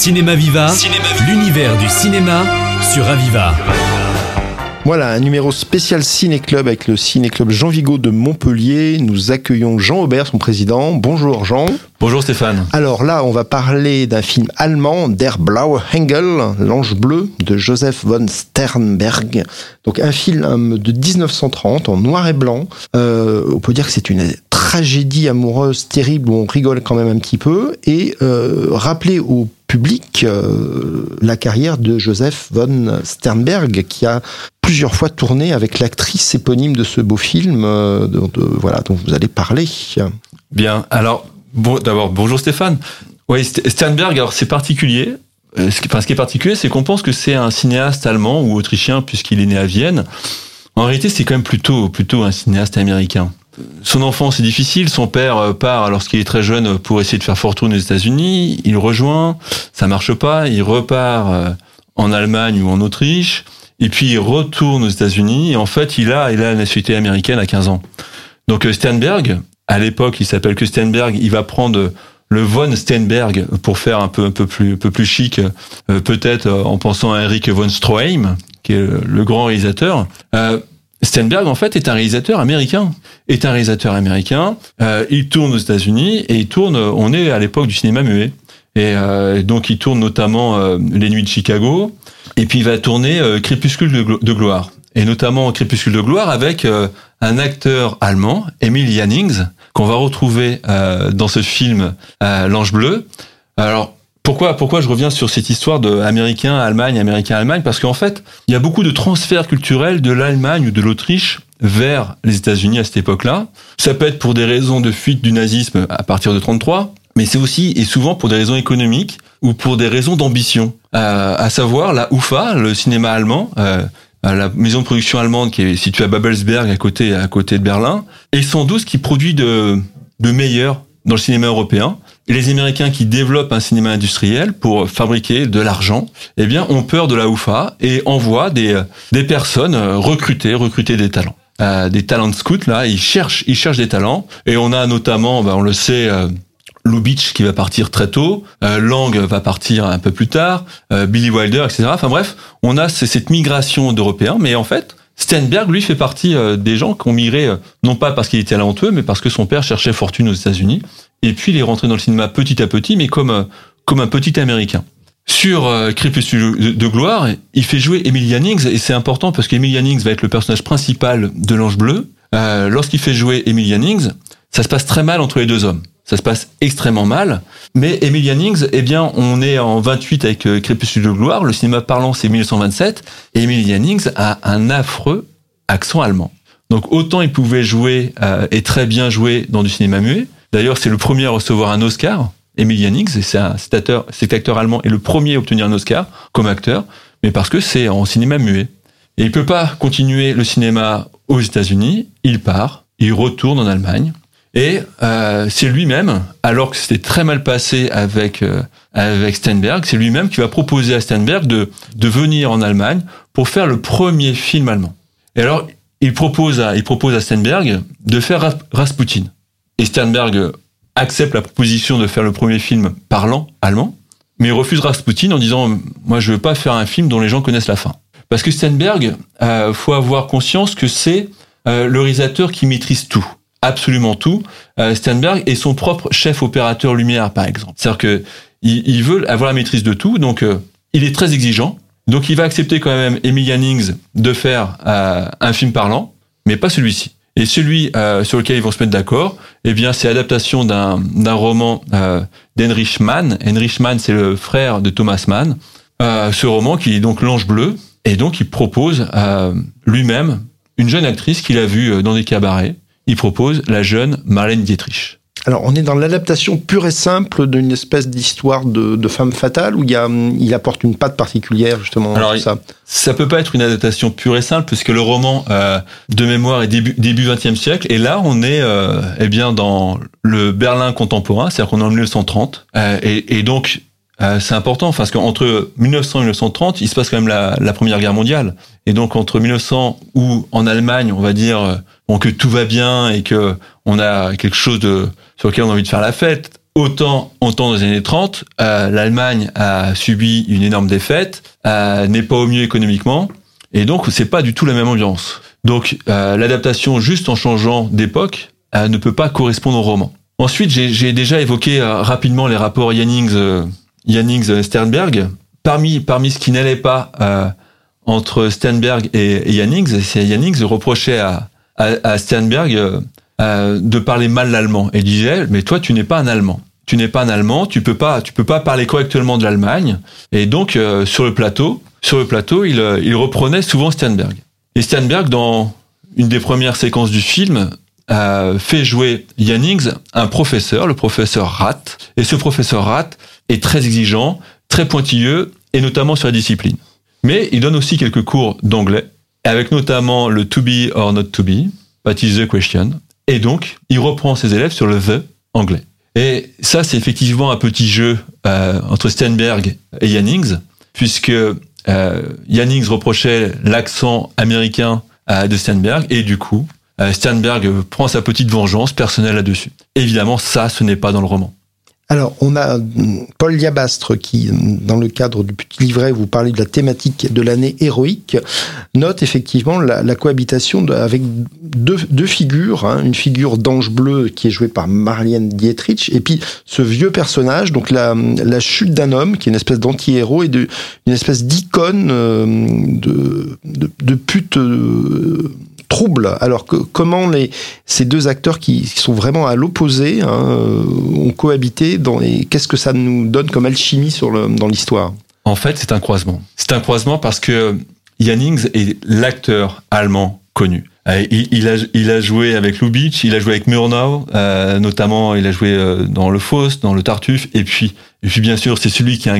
Cinéma Viva, l'univers du cinéma sur Aviva. Voilà, un numéro spécial Ciné-Club avec le Ciné-Club Jean Vigo de Montpellier. Nous accueillons Jean Aubert, son président. Bonjour Jean. Bonjour Stéphane. Alors là, on va parler d'un film allemand, Der Blaue Engel, l'ange bleu, de Joseph von Sternberg. Donc un film de 1930 en noir et blanc. Euh, on peut dire que c'est une tragédie amoureuse terrible où on rigole quand même un petit peu et euh, rappeler au public euh, la carrière de Joseph von Sternberg qui a plusieurs fois tourné avec l'actrice éponyme de ce beau film euh, de, voilà dont vous allez parler. Bien. Alors d'abord bonjour Stéphane. Oui, Sternberg alors c'est particulier. Euh, ce qui, enfin, ce qui est particulier, c'est qu'on pense que c'est un cinéaste allemand ou autrichien puisqu'il est né à Vienne. En réalité, c'est quand même plutôt plutôt un cinéaste américain son enfance est difficile. Son père euh, part lorsqu'il est très jeune pour essayer de faire fortune aux États-Unis. Il rejoint, ça marche pas. Il repart euh, en Allemagne ou en Autriche. Et puis il retourne aux États-Unis. Et en fait, il a, il a la nationalité américaine à 15 ans. Donc euh, Sternberg, à l'époque, il s'appelle que Sternberg. Il va prendre le von Sternberg pour faire un peu un peu plus un peu plus chic, peut-être en pensant à Eric von Stroheim, qui est le grand réalisateur. Steinberg, en fait, est un réalisateur américain. Est un réalisateur américain. Euh, il tourne aux États-Unis et il tourne. On est à l'époque du cinéma muet. Et euh, donc, il tourne notamment euh, Les Nuits de Chicago. Et puis, il va tourner Crépuscule de, gloire. Et notamment Crépuscule de gloire avec un acteur allemand, Emil Jannings, qu'on va retrouver dans ce film L'Ange bleu. Alors, pourquoi, pourquoi je reviens sur cette histoire de américain, Allemagne, américain, Allemagne? Parce qu'en fait, il y a beaucoup de transferts culturels de l'Allemagne ou de l'Autriche vers les États-Unis à cette époque-là. Ça peut être pour des raisons de fuite du nazisme à partir de 33, mais c'est aussi et souvent pour des raisons économiques ou pour des raisons d'ambition. Euh, à savoir la UFA, le cinéma allemand, euh, la maison de production allemande qui est située à Babelsberg à côté à côté de Berlin, et sans doute qui produit de de meilleur dans le cinéma européen. Et les Américains qui développent un cinéma industriel pour fabriquer de l'argent, eh bien, ont peur de la UFA et envoient des, des personnes recruter, recruter des talents. Euh, des talents scouts, là, ils cherchent, ils cherchent des talents. Et on a notamment, ben, on le sait, euh, Lubitsch qui va partir très tôt, euh, Lang va partir un peu plus tard, euh, Billy Wilder, etc. Enfin bref, on a cette migration d'Européens, mais en fait, Steinberg, lui, fait partie euh, des gens qui ont migré, euh, non pas parce qu'il était talentueux, mais parce que son père cherchait fortune aux États-Unis. Et puis, il est rentré dans le cinéma petit à petit, mais comme, euh, comme un petit Américain. Sur Crépuscule de, gloire, il fait jouer Emil Jannings, et c'est important parce qu'Emil Jannings va être le personnage principal de l'Ange Bleu. Lorsqu'il fait jouer Emil Jannings, ça se passe très mal entre les deux hommes ça se passe extrêmement mal. Mais Emil Jannings, eh bien, on est en 28 avec euh, Crépuscule de gloire, le cinéma parlant c'est 1927, et Emil Jannings a un affreux accent allemand. Donc autant il pouvait jouer euh, et très bien jouer dans du cinéma muet. D'ailleurs, c'est le premier à recevoir un Oscar, Emil Jannings, c'est cet acteur, cet allemand est le premier à obtenir un Oscar comme acteur, mais parce que c'est en cinéma muet. Et il peut pas continuer le cinéma aux États-Unis, il part, il retourne en Allemagne, et euh, c'est lui-même, alors que c'était très mal passé avec euh, avec Steinberg, c'est lui-même qui va proposer à Steinberg de de venir en Allemagne pour faire le premier film allemand. Et alors il propose à il propose à Steinberg de faire Rasputin. Et Steinberg accepte la proposition de faire le premier film parlant allemand, mais il refuse Rasputin en disant moi je veux pas faire un film dont les gens connaissent la fin. Parce que Steinberg, euh, faut avoir conscience que c'est euh, le réalisateur qui maîtrise tout absolument tout. Euh, Sternberg est son propre chef opérateur lumière, par exemple. C'est-à-dire que il, veut avoir la maîtrise de tout, donc euh, il est très exigeant. Donc il va accepter quand même Emily Jannings de faire euh, un film parlant, mais pas celui-ci. Et celui euh, sur lequel ils vont se mettre d'accord, eh bien, c'est l'adaptation d'un roman euh, d'Heinrich Mann. Heinrich Mann, c'est le frère de Thomas Mann. ce roman qui est donc L'Ange bleu, et donc il propose lui-même une jeune actrice qu'il a vue dans des cabarets, il propose la jeune Marlène Dietrich. Alors, on est dans l'adaptation pure et simple d'une espèce d'histoire de, femme fatale où il, y a, il apporte une patte particulière, justement. Alors, ça. ça peut pas être une adaptation pure et simple puisque le roman euh, de mémoire est début, début 20e siècle. Et là, on est euh, eh bien dans le Berlin contemporain, c'est-à-dire qu'on est en 1930. Euh, et, et, donc, euh, c'est important parce qu'entre 1900 et 1930, il se passe quand même la, la, Première Guerre mondiale. Et donc entre 1900 où en Allemagne, on va dire bon, que tout va bien et que on a quelque chose de sur lequel on a envie de faire la fête, autant, autant dans les années 30, euh, l'Allemagne a subi une énorme défaite, euh, n'est pas au mieux économiquement, et donc c'est pas du tout la même ambiance. Donc euh, l'adaptation juste en changeant d'époque ne peut pas correspondre au roman. Ensuite, j'ai déjà évoqué rapidement les rapports Yannings, Yannings Sternberg. Parmi parmi ce qui n'allait pas entre Sternberg et, et Yannings, c'est Yannings reprochait à, à, à Sternberg de parler mal l'allemand. Et disait mais toi tu n'es pas un allemand. Tu n'es pas un allemand tu peux pas tu peux pas parler correctement de l'Allemagne. Et donc sur le plateau sur le plateau il, il reprenait souvent Sternberg. Et Sternberg, dans une des premières séquences du film, a fait jouer Jannings un professeur, le professeur Rath. Et ce professeur Rath est très exigeant, très pointilleux, et notamment sur la discipline. Mais il donne aussi quelques cours d'anglais, avec notamment le to be or not to be, what is the question. Et donc, il reprend ses élèves sur le the anglais. Et ça, c'est effectivement un petit jeu euh, entre Sternberg et Jannings, puisque euh, Jannings reprochait l'accent américain euh, de Sternberg et du coup, euh, Sternberg prend sa petite vengeance personnelle là-dessus. Évidemment, ça, ce n'est pas dans le roman. Alors, on a hum, Paul Liabastre qui, hum, dans le cadre du petit livret, vous parlez de la thématique de l'année héroïque, note effectivement la, cohabitation avec deux, figures, hein, une figure d'ange bleu qui est jouée par Marlène Dietrich, et puis ce vieux personnage, donc la, la chute d'un homme, qui est une espèce d'anti-héros et de, une espèce d'icône euh, de, pute. Euh, trouble. Alors que comment les ces deux acteurs qui, sont vraiment à l'opposé hein, euh, ont cohabité dans les qu'est-ce que ça nous donne comme alchimie sur le dans l'histoire? En fait, c'est un croisement. C'est un croisement parce que Jannings est l'acteur allemand connu. Euh, il, a, il a joué avec Lubitsch, il a joué avec Murnau, euh, notamment il a joué euh, dans Le Faust, dans Le Tartuffe, et puis, et puis bien sûr c'est celui qui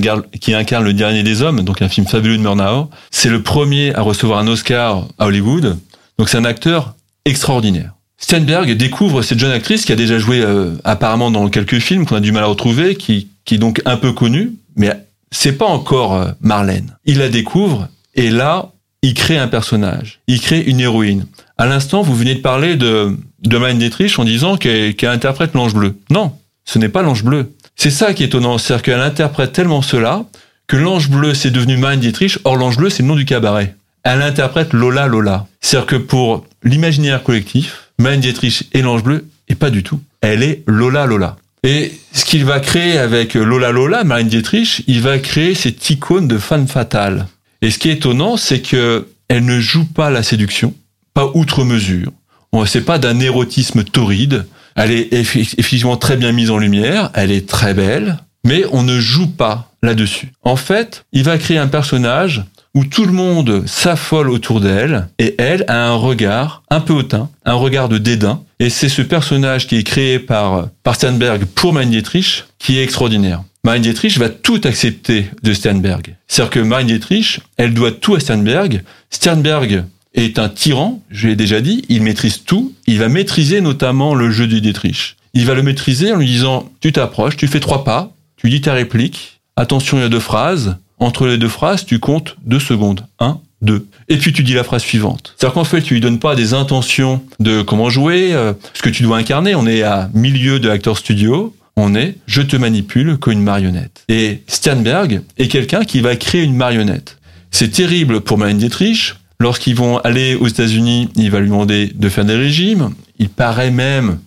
qui incarne Le Dernier des Hommes, donc un film fabuleux de Murnau. C'est le premier à recevoir un Oscar à Hollywood. Donc c'est un acteur extraordinaire. Steinberg découvre cette jeune actrice qui a déjà joué euh, apparemment dans quelques films qu'on a du mal à retrouver, qui, qui est donc un peu connue, mais c'est pas encore euh, Marlène. Il la découvre et là, il crée un personnage, il crée une héroïne. À l'instant, vous venez de parler de, de Marlène Dietrich en disant qu'elle interprète l'ange bleu. Non, ce n'est pas l'ange bleu. C'est ça qui est étonnant, c'est-à-dire qu'elle interprète tellement cela que l'ange bleu c'est devenu Marlène Dietrich, or l'ange bleu c'est le nom du cabaret elle interprète Lola Lola. C'est-à-dire que pour l'imaginaire collectif, Marlène Dietrich et l'Ange Bleu, et pas du tout. Elle est Lola Lola. Et ce qu'il va créer avec Lola Lola, Marlène Dietrich, il va créer cette icône de femme fatale. Et ce qui est étonnant, c'est que elle ne joue pas la séduction, pas outre mesure. On sait pas d'un érotisme torride. Elle est effectivement très bien mise en lumière, elle est très belle, mais on ne joue pas là-dessus. En fait, il va créer un personnage où tout le monde s'affole autour d'elle et elle a un regard un peu hautain, un regard de dédain. Et c'est ce personnage qui est créé par, par Sternberg pour Marine Dietrich qui est extraordinaire. Marine Dietrich va tout accepter de Sternberg. C'est-à-dire que Marine Dietrich, elle doit tout à Sternberg. Sternberg est un tyran, je l'ai déjà dit, il maîtrise tout. Il va maîtriser notamment le jeu du Dietrich. Il va le maîtriser en lui disant, tu t'approches, tu fais trois pas, tu dis ta réplique, attention il y a deux phrases, entre les deux phrases, tu comptes deux secondes. Un, deux. Et puis tu dis la phrase suivante. C'est-à-dire qu'en fait, tu lui donnes pas des intentions de comment jouer, euh, ce que tu dois incarner. On est à milieu de l'acteur studio. On est je te manipule comme une marionnette. Et Sternberg est quelqu'un qui va créer une marionnette. C'est terrible pour Marlène Dietrich. Lorsqu'ils vont aller aux États-Unis, il va lui demander de faire des régimes. Il paraît même,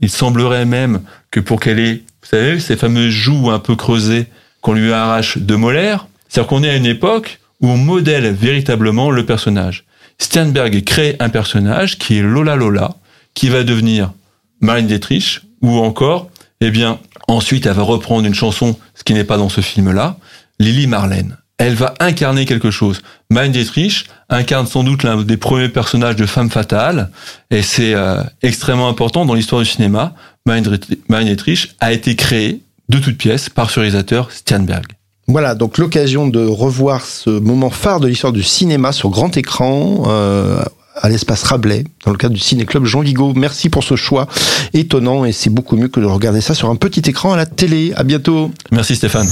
il semblerait même que pour qu'elle ait, vous savez, ces fameuses joues un peu creusées qu'on lui arrache de molaires, c'est-à-dire qu'on est à une époque où on modèle véritablement le personnage. Sternberg crée un personnage qui est Lola Lola, qui va devenir Marine Dietrich, ou encore, eh bien, ensuite elle va reprendre une chanson, ce qui n'est pas dans ce film-là, Lily Marlène. Elle va incarner quelque chose. Marine Dietrich incarne sans doute l'un des premiers personnages de Femme Fatale, et c'est euh, extrêmement important dans l'histoire du cinéma. Marine Dietrich a été créée de toutes pièces par ce réalisateur Sternberg. Voilà, donc l'occasion de revoir ce moment phare de l'histoire du cinéma sur grand écran. Euh, à l'espace Rabelais, dans le cadre du Ciné-Club Jean Vigo. Merci pour ce choix étonnant et c'est beaucoup mieux que de regarder ça sur un petit écran à la télé. À bientôt. Merci Stéphane.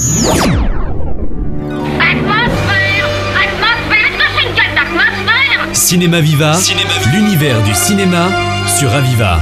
Cinéma Viva, l'univers du cinéma sur Aviva.